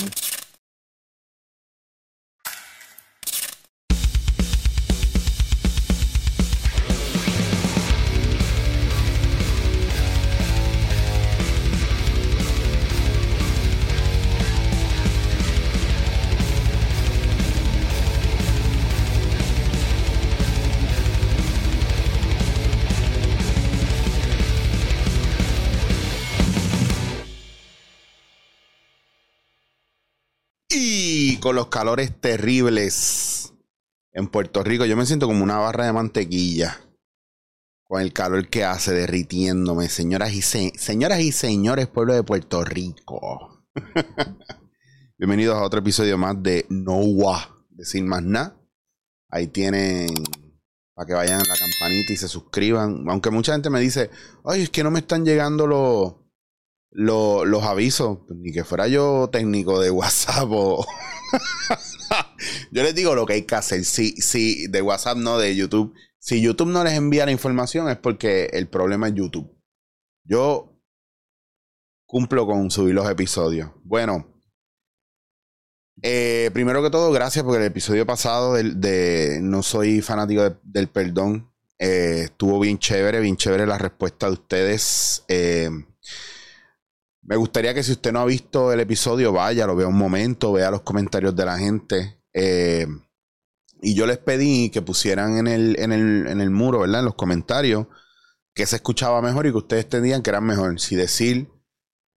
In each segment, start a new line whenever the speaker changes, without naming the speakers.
Bye. Con los calores terribles en Puerto Rico, yo me siento como una barra de mantequilla. Con el calor que hace derritiéndome, señoras y, señoras y señores, pueblo de Puerto Rico. Bienvenidos a otro episodio más de Noah, de Sin Más Nada. Ahí tienen para que vayan a la campanita y se suscriban. Aunque mucha gente me dice, ay, es que no me están llegando los, los avisos. Ni que fuera yo técnico de WhatsApp o, Yo les digo lo que hay que hacer. Si, si de WhatsApp no, de YouTube. Si YouTube no les envía la información es porque el problema es YouTube. Yo cumplo con subir los episodios. Bueno, eh, primero que todo, gracias porque el episodio pasado de, No Soy Fanático del Perdón eh, estuvo bien chévere, bien chévere la respuesta de ustedes. Eh, me gustaría que si usted no ha visto el episodio, vaya, lo vea un momento, vea los comentarios de la gente. Eh, y yo les pedí que pusieran en el, en, el, en el muro, ¿verdad? En los comentarios, que se escuchaba mejor y que ustedes entendían que era mejor. Si decir,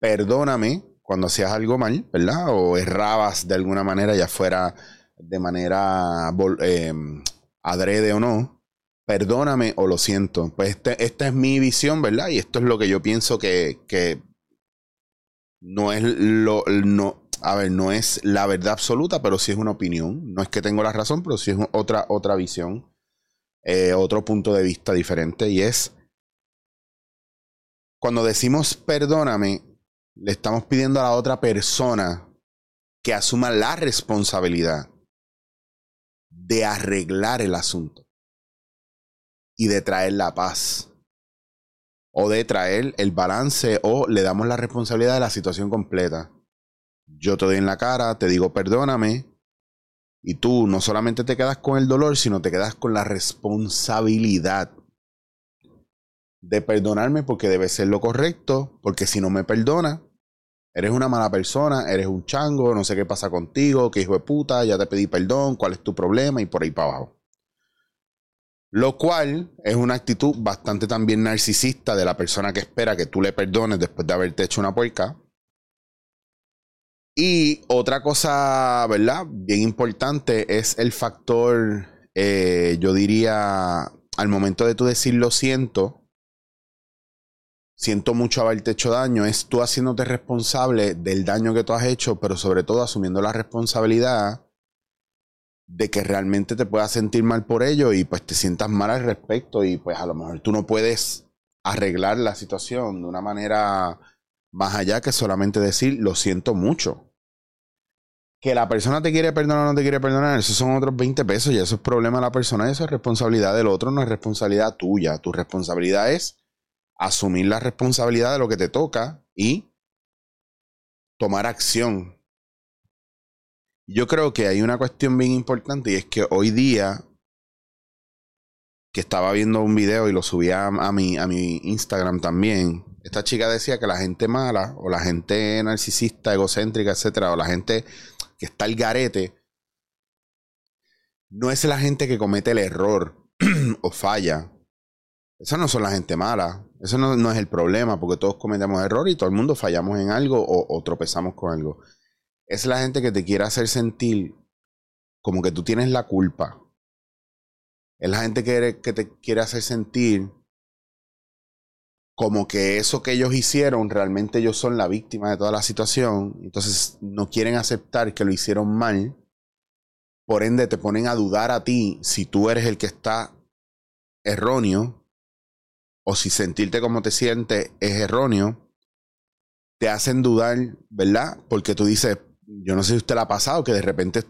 perdóname cuando hacías algo mal, ¿verdad? O errabas de alguna manera, ya fuera de manera eh, adrede o no. Perdóname o lo siento. Pues este, esta es mi visión, ¿verdad? Y esto es lo que yo pienso que, que no es lo, no, a ver, no es la verdad absoluta, pero sí es una opinión. No es que tengo la razón, pero sí es otra, otra visión, eh, otro punto de vista diferente. Y es, cuando decimos perdóname, le estamos pidiendo a la otra persona que asuma la responsabilidad de arreglar el asunto y de traer la paz o de traer el balance o le damos la responsabilidad de la situación completa. Yo te doy en la cara, te digo perdóname y tú no solamente te quedas con el dolor, sino te quedas con la responsabilidad de perdonarme porque debe ser lo correcto, porque si no me perdona, eres una mala persona, eres un chango, no sé qué pasa contigo, qué hijo de puta, ya te pedí perdón, cuál es tu problema y por ahí para abajo. Lo cual es una actitud bastante también narcisista de la persona que espera que tú le perdones después de haberte hecho una puerca. Y otra cosa, ¿verdad? Bien importante es el factor, eh, yo diría, al momento de tú decir lo siento, siento mucho haberte hecho daño, es tú haciéndote responsable del daño que tú has hecho, pero sobre todo asumiendo la responsabilidad de que realmente te puedas sentir mal por ello y pues te sientas mal al respecto y pues a lo mejor tú no puedes arreglar la situación de una manera más allá que solamente decir lo siento mucho. Que la persona te quiere perdonar o no te quiere perdonar, esos son otros 20 pesos y eso es problema de la persona, eso es responsabilidad del otro, no es responsabilidad tuya. Tu responsabilidad es asumir la responsabilidad de lo que te toca y tomar acción yo creo que hay una cuestión bien importante y es que hoy día, que estaba viendo un video y lo subía a, mi, a mi Instagram también, esta chica decía que la gente mala o la gente narcisista, egocéntrica, etcétera, o la gente que está al garete, no es la gente que comete el error o falla. Esa no son la gente mala. Eso no, es el problema, porque todos cometemos error y todo el mundo fallamos en algo o tropezamos con algo es la gente que te quiere hacer sentir como que tú tienes la culpa. Es la gente que, te quiere hacer sentir como que eso que ellos hicieron, realmente ellos son la víctima de toda la situación. Entonces no quieren aceptar que lo hicieron mal. Por ende te ponen a dudar a ti si tú eres el que está erróneo o si sentirte como te sientes es erróneo. Te hacen dudar, ¿verdad? Porque tú dices, yo no sé si usted la ha pasado, que de repente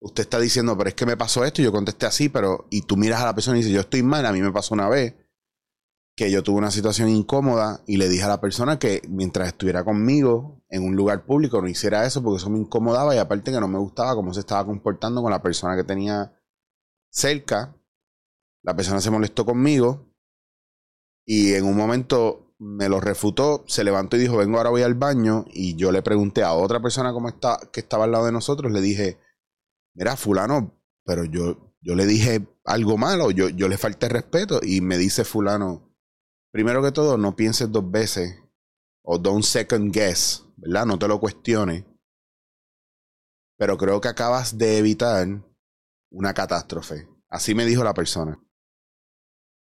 usted está diciendo, pero es que me pasó esto, y yo contesté así, pero, y tú miras a la persona y dices, yo estoy mal, a mí me pasó una vez que yo tuve una situación incómoda y le dije a la persona que mientras estuviera conmigo, en un lugar público no hiciera eso porque eso me incomodaba y aparte que no me gustaba cómo se estaba comportando con la persona que tenía cerca. La persona se molestó conmigo y en un momento me lo refutó, se levantó y dijo, vengo ahora voy al baño y yo le pregunté a otra persona cómo está, que estaba al lado de nosotros, le dije, mira, fulano, pero yo, yo le dije algo malo, yo, yo le falté respeto y me dice fulano, primero que todo, no pienses dos veces o don't second guess, ¿verdad? No te lo cuestiones. Pero creo que acabas de evitar una catástrofe. Así me dijo la persona.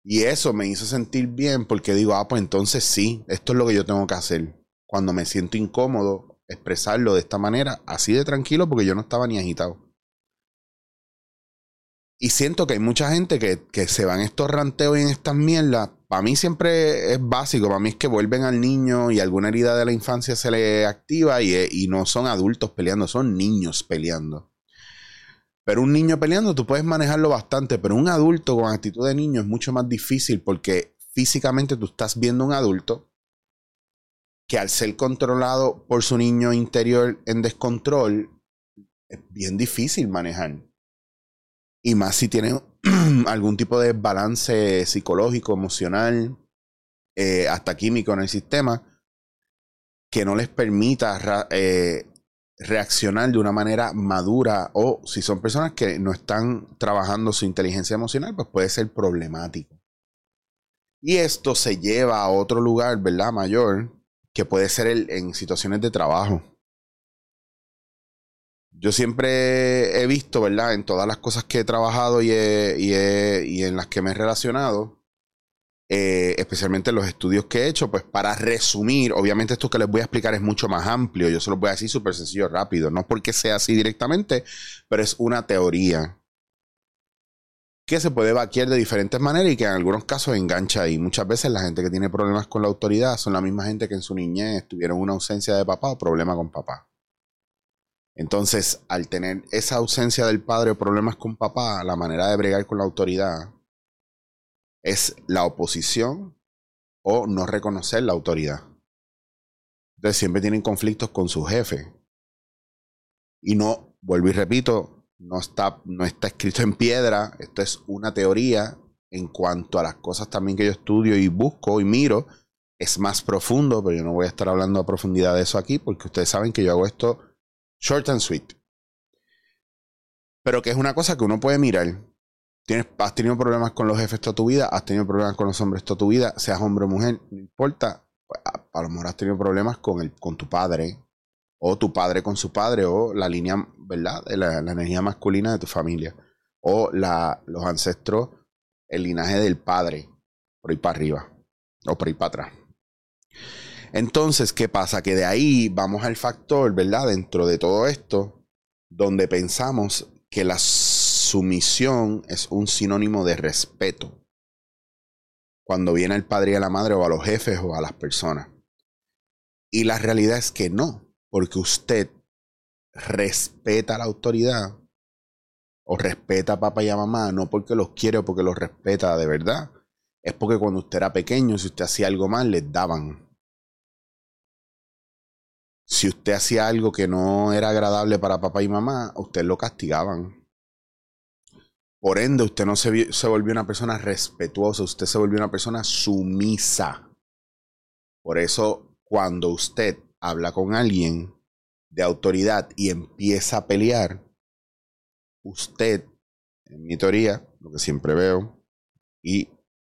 Y eso me hizo sentir bien porque digo, ah, pues entonces sí, esto es lo que yo tengo que hacer. Cuando me siento incómodo, expresarlo de esta manera, así de tranquilo, porque yo no estaba ni agitado. Y siento que hay mucha gente que, que se van estos ranteos y en estas mierdas. Para mí siempre es básico. Para mí es que vuelven al niño y alguna herida de la infancia se le activa y, y no son adultos peleando, son niños peleando. Pero un niño peleando tú puedes manejarlo bastante, pero un adulto con actitud de niño es mucho más difícil porque físicamente tú estás viendo un adulto que al ser controlado por su niño interior en descontrol es bien difícil manejar. Y más si tiene algún tipo de balance psicológico, emocional, eh, hasta químico en el sistema, que no les permita eh, reaccionar de una manera madura o si son personas que no están trabajando su inteligencia emocional, pues puede ser problemático. Y esto se lleva a otro lugar, ¿verdad? Mayor, que puede ser el, en situaciones de trabajo yo siempre he visto, ¿verdad? En todas las cosas que he trabajado y, en las que me he relacionado, eh, especialmente en los estudios que he hecho, pues para resumir, obviamente esto que les voy a explicar es mucho más amplio, yo se lo voy a decir súper sencillo, rápido, no porque sea así directamente, pero es una teoría que se puede vaquear de diferentes maneras y que en algunos casos engancha y muchas veces la gente que tiene problemas con la autoridad son la misma gente que en su niñez tuvieron una ausencia de papá o problema con papá. Entonces, al tener esa ausencia del padre o problemas con papá, la manera de bregar con la autoridad es la oposición o no reconocer la autoridad. Entonces siempre tienen conflictos con su jefe. Y no, vuelvo y repito, no está, no está escrito en piedra, esto es una teoría en cuanto a las cosas también que yo estudio y busco y miro. Es más profundo, pero yo no voy a estar hablando a profundidad de eso aquí porque ustedes saben que yo hago esto Short and sweet. Pero que es una cosa que uno puede mirar. Tienes, has tenido problemas con los jefes toda tu vida, has tenido problemas con los hombres toda tu vida, seas hombre o mujer, no importa. Pues, a, lo mejor has tenido problemas con, el, con tu padre, o tu padre con su padre, o la línea, ¿verdad? De la, energía masculina de tu familia, o la, los ancestros, el linaje del padre, por ahí para arriba, o por ahí para atrás. Entonces, ¿qué pasa? Que de ahí vamos al factor, ¿verdad? Dentro de todo esto, donde pensamos que la sumisión es un sinónimo de respeto. Cuando viene el padre y a la madre o a los jefes o a las personas. Y la realidad es que no, porque usted respeta a la autoridad o respeta a papá y a mamá, no porque los quiere o porque los respeta de verdad. Es porque cuando usted era pequeño, si usted hacía algo mal, les daban si usted hacía algo que no era agradable para papá y mamá, usted lo castigaban. Por ende, usted no se, se volvió una persona respetuosa, usted se volvió una persona sumisa. Por eso, cuando usted habla con alguien de autoridad y empieza a pelear, usted, en mi teoría, lo que siempre veo y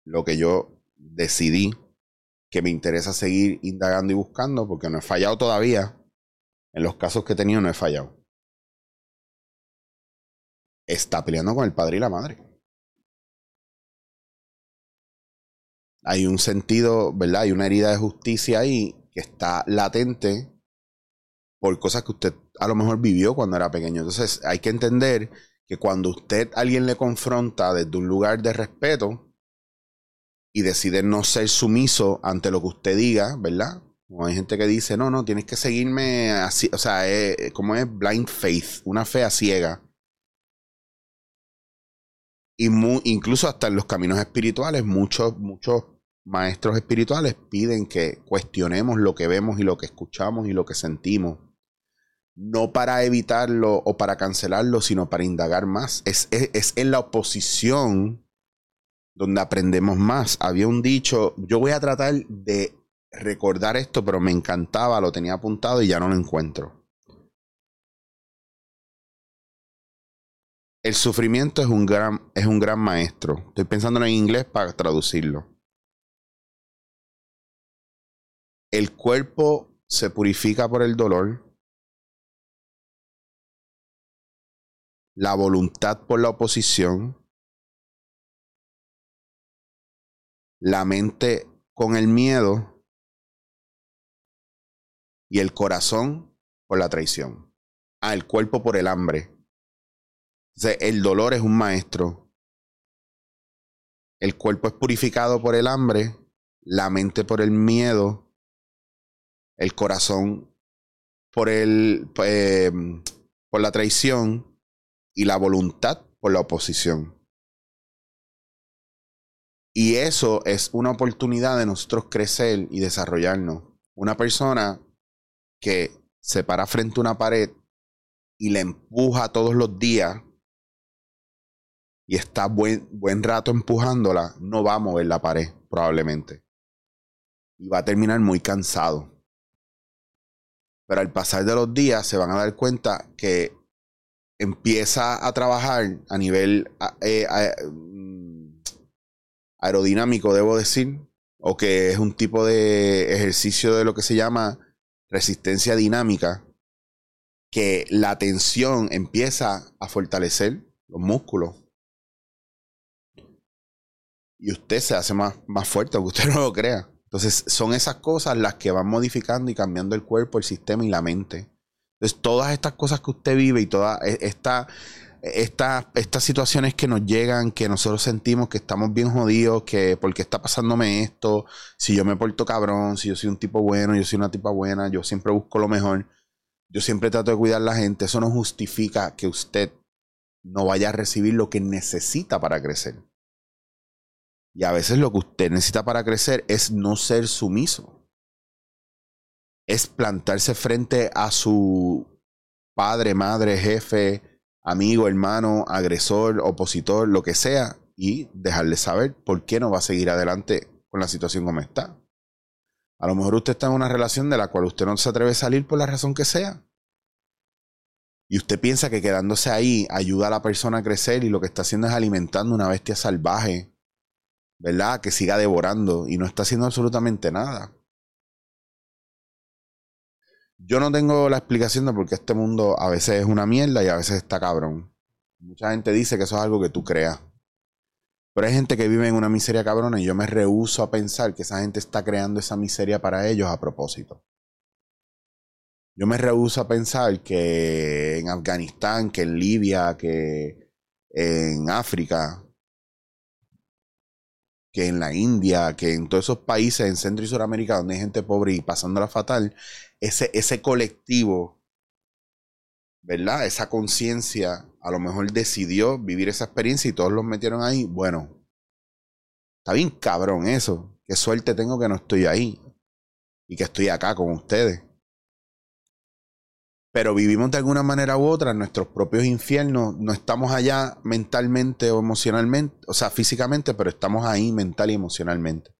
lo que yo decidí que me interesa seguir indagando y buscando porque no he fallado todavía. En los casos que he tenido no he fallado. Está peleando con el padre y la madre. Hay un sentido, ¿verdad? Hay una herida de justicia ahí que está latente por cosas que usted a lo mejor vivió cuando era pequeño. Entonces hay que entender que cuando usted alguien le confronta desde un lugar de respeto, y decide no ser sumiso ante lo que usted diga, ¿verdad? Como hay gente que dice, no, no, tienes que seguirme así, o sea, es, como es blind faith, una fe a ciega. Incluso hasta en los caminos espirituales, muchos, muchos maestros espirituales piden que cuestionemos lo que vemos y lo que escuchamos y lo que sentimos. No para evitarlo o para cancelarlo, sino para indagar más. Es, es en la oposición donde aprendemos más. Había un dicho, yo voy a tratar de recordar esto, pero me encantaba, lo tenía apuntado y ya no lo encuentro. El sufrimiento es un gran, es un gran maestro. Estoy pensando en inglés para traducirlo. El cuerpo se purifica por el dolor. La voluntad por la oposición. La mente con el miedo. Y el corazón por la traición. Ah, el cuerpo por el hambre el dolor es un maestro. El cuerpo es purificado por el hambre, la mente por el miedo, el corazón por el eh, por la traición y la voluntad por la oposición. Y eso es una oportunidad de nosotros crecer y desarrollarnos. Una persona que se para frente a una pared y le empuja todos los días y está buen, buen rato empujándola, no va a mover la pared, probablemente. Y va a terminar muy cansado. Pero al pasar de los días se van a dar cuenta que empieza a trabajar a nivel eh, mm, aerodinámico, debo decir, o que es un tipo de ejercicio de lo que se llama resistencia dinámica, que la tensión empieza a fortalecer los músculos y usted se hace más, más fuerte, aunque usted no lo crea. Entonces, son esas cosas las que van modificando y cambiando el cuerpo, el sistema y la mente. Entonces, todas estas cosas que usted vive y todas e, esta, esta, estas situaciones que nos llegan, que nosotros sentimos que estamos bien jodidos, que por qué está pasándome esto, si yo me porto cabrón, si yo soy un tipo bueno, yo soy una tipa buena, yo siempre busco lo mejor, yo siempre trato de cuidar a la gente, eso no justifica que usted no vaya a recibir lo que necesita para crecer. Y a veces lo que usted necesita para crecer es no ser sumiso. Es plantarse frente a su padre, madre, jefe, amigo, hermano, agresor, opositor, lo que sea, y dejarle saber por qué no va a seguir adelante con la situación como está. A lo mejor usted está en una relación de la cual usted no se atreve a salir por la razón que sea. Y usted piensa que quedándose ahí ayuda a la persona a crecer y lo que está haciendo es alimentando una bestia salvaje ¿verdad? Que siga devorando y no está haciendo absolutamente nada. Yo no tengo la explicación de por qué este mundo a veces es una mierda y a veces está cabrón. Mucha gente dice que eso es algo que tú creas. Pero hay gente que vive en una miseria cabrona y yo me rehuso a pensar que esa gente está creando esa miseria para ellos a propósito. Yo me rehuso a pensar que en Afganistán, que en Libia, que en África, que en la India, que en todos esos países en Centro y Sudamérica donde hay gente pobre y pasándola fatal, ese, ese colectivo, ¿verdad? Esa conciencia a lo mejor decidió vivir esa experiencia y todos los metieron ahí. Bueno, está bien cabrón eso. Qué suerte tengo que no estoy ahí y que estoy acá con ustedes pero vivimos de alguna manera u otra en nuestros propios infiernos. No estamos allá mentalmente o emocionalmente, o sea, físicamente, pero estamos ahí mental y emocionalmente.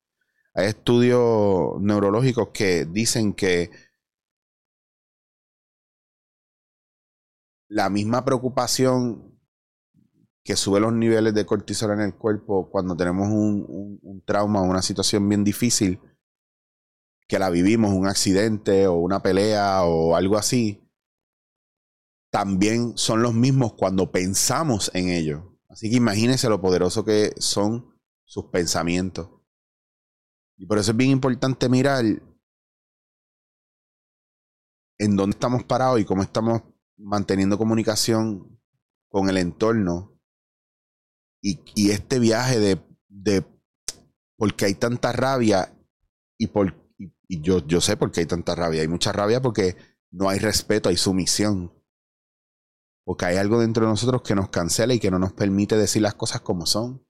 Hay estudios neurológicos que dicen que la misma preocupación que sube los niveles de cortisol en el cuerpo cuando tenemos un, un trauma o una situación bien difícil, que la vivimos, un accidente o una pelea o algo así, también son los mismos cuando pensamos en ellos. Así que imagínense lo poderoso que son sus pensamientos. Y por eso es bien importante mirar en dónde estamos parados y cómo estamos manteniendo comunicación con el entorno. Y, este viaje de, de porque hay tanta rabia y por y yo, yo sé por qué hay tanta rabia. Hay mucha rabia porque no hay respeto, hay sumisión. Porque hay algo dentro de nosotros que nos cancela y que no nos permite decir las cosas como son.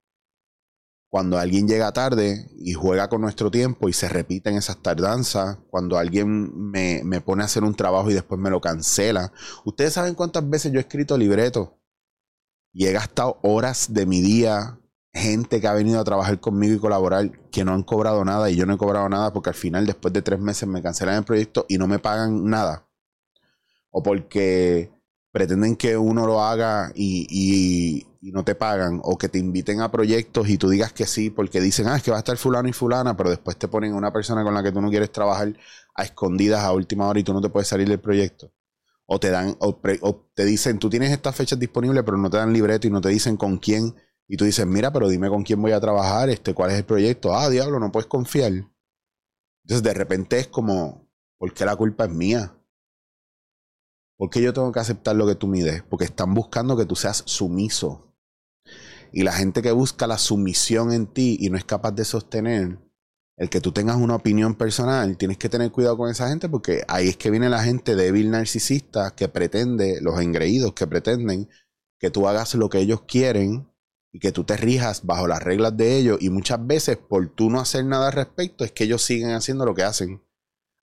cuando alguien llega tarde y juega con nuestro tiempo y se repiten esas tardanzas, cuando alguien me, me, pone a hacer un trabajo y después me lo cancela. Ustedes saben cuántas veces yo he escrito libretos y he gastado horas de mi día, gente que ha venido a trabajar conmigo y colaborar, que no han cobrado nada y yo no he cobrado nada porque al final, después de tres meses, me cancelan el proyecto y no me pagan nada. O porque pretenden que uno lo haga y, no te pagan, o que te inviten a proyectos y tú digas que sí, porque dicen, ah, es que va a estar fulano y fulana, pero después te ponen una persona con la que tú no quieres trabajar a escondidas a última hora y tú no te puedes salir del proyecto. O te dan, o, te dicen, tú tienes estas fechas disponibles, pero no te dan libreto y no te dicen con quién. Y tú dices, mira, pero dime con quién voy a trabajar, este, cuál es el proyecto. Ah, diablo, no puedes confiar. Entonces de repente es como, ¿por qué la culpa es mía? ¿Por qué yo tengo que aceptar lo que tú mides? Porque están buscando que tú seas sumiso. Y la gente que busca la sumisión en ti y no es capaz de sostener el que tú tengas una opinión personal, tienes que tener cuidado con esa gente porque ahí es que viene la gente débil narcisista que pretende, los engreídos que pretenden que tú hagas lo que ellos quieren y que tú te rijas bajo las reglas de ellos y muchas veces por tú no hacer nada al respecto es que ellos siguen haciendo lo que hacen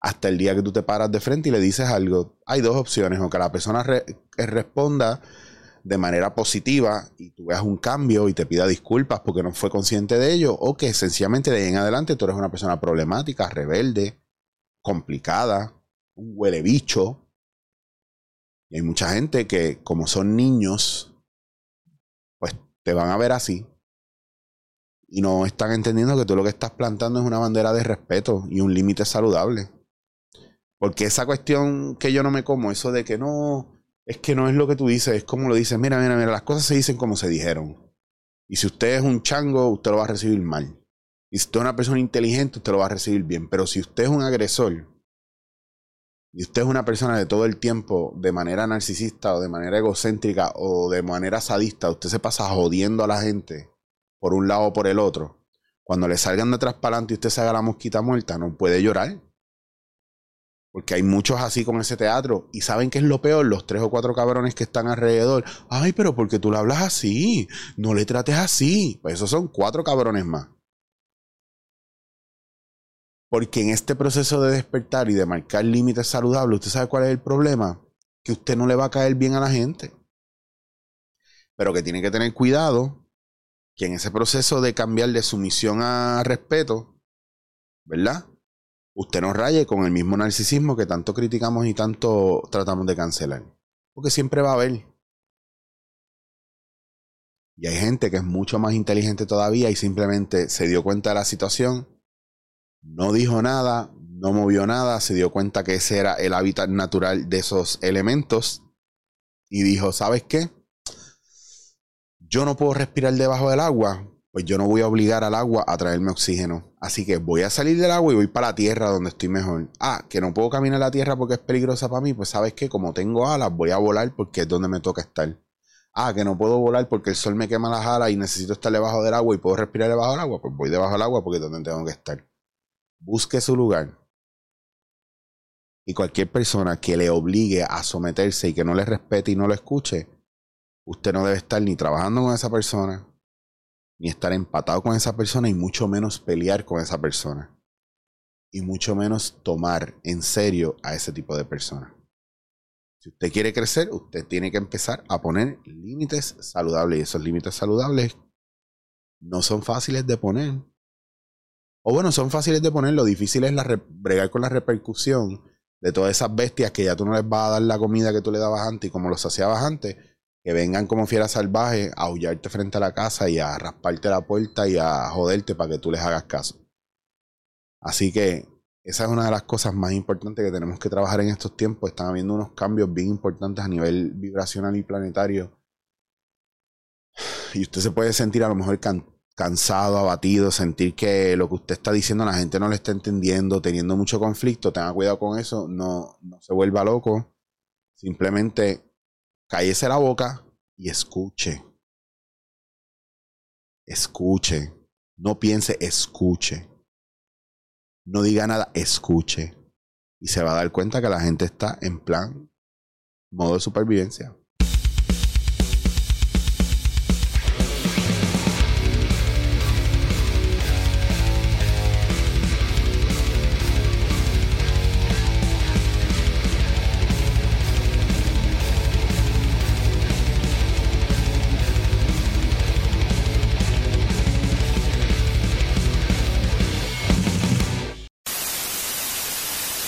hasta el día que tú te paras de frente y le dices algo. Hay dos opciones, o que la persona eh, responda de manera positiva y tú veas un cambio y te pida disculpas porque no fue consciente de ello, o que sencillamente de ahí en adelante tú eres una persona problemática, rebelde, complicada, un huele bicho. Y hay mucha gente que, como son niños, pues te van a ver así. Y no están entendiendo que tú lo que estás plantando es una bandera de respeto y un límite saludable. Porque esa cuestión que yo no me como, eso de que no, es que no es lo que tú dices, es como lo dices. Mira, mira, mira, las cosas se dicen como se dijeron. Y si usted es un chango, usted lo va a recibir mal. Y si usted es una persona inteligente, usted lo va a recibir bien. Pero si usted es un agresor, y usted es una persona de todo el tiempo de manera narcisista o de manera egocéntrica o de manera sadista, usted se pasa jodiendo a la gente por un lado o por el otro. Cuando le salgan detrás para adelante y usted se haga la mosquita muerta, no puede llorar. Porque hay muchos así con ese teatro. Y saben qué es lo peor, los tres o cuatro cabrones que están alrededor. Ay, pero porque tú le hablas así. No le trates así. Pues esos son cuatro cabrones más. Porque en este proceso de despertar y de marcar límites saludables, ¿usted sabe cuál es el problema? Que usted no le va a caer bien a la gente. Pero que tiene que tener cuidado que en ese proceso de cambiar de sumisión a respeto, ¿verdad? Usted no raye con el mismo narcisismo que tanto criticamos y tanto tratamos de cancelar. Porque siempre va a haber. Y hay gente que es mucho más inteligente todavía y simplemente se dio cuenta de la situación, no dijo nada, no movió nada, se dio cuenta que ese era el hábitat natural de esos elementos y dijo, ¿sabes qué? Yo no puedo respirar debajo del agua, pues yo no voy a obligar al agua a traerme oxígeno. Así que voy a salir del agua y voy para la tierra donde estoy mejor. Ah, que no puedo caminar la tierra porque es peligrosa para mí. Pues sabes que como tengo alas, voy a volar porque es donde me toca estar. Ah, que no puedo volar porque el sol me quema las alas y necesito estar debajo del agua y puedo respirar debajo del agua. Pues voy debajo del agua porque es donde tengo que estar. Busque su lugar. Y cualquier persona que le obligue a someterse y que no le respete y no lo escuche, usted no debe estar ni trabajando con esa persona, ni estar empatado con esa persona y mucho menos pelear con esa persona. Y mucho menos tomar en serio a ese tipo de persona. Si usted quiere crecer, usted tiene que empezar a poner límites saludables. Y esos límites saludables no son fáciles de poner. O bueno, son fáciles de poner. Lo difícil es la bregar con la repercusión de todas esas bestias que ya tú no les vas a dar la comida que tú le dabas antes y como los saciabas antes que vengan como fieras salvajes a aullarte frente a la casa y a rasparte la puerta y a joderte para que tú les hagas caso. Así que esa es una de las cosas más importantes que tenemos que trabajar en estos tiempos. Están habiendo unos cambios bien importantes a nivel vibracional y planetario. Y usted se puede sentir a lo mejor cansado, abatido, sentir que lo que usted está diciendo la gente no le está entendiendo, teniendo mucho conflicto. Tenga cuidado con eso, no, no se vuelva loco. Simplemente cállese la boca y escuche. Escuche. No piense, escuche. No diga nada, escuche. Y se va a dar cuenta que la gente está en plan modo de supervivencia.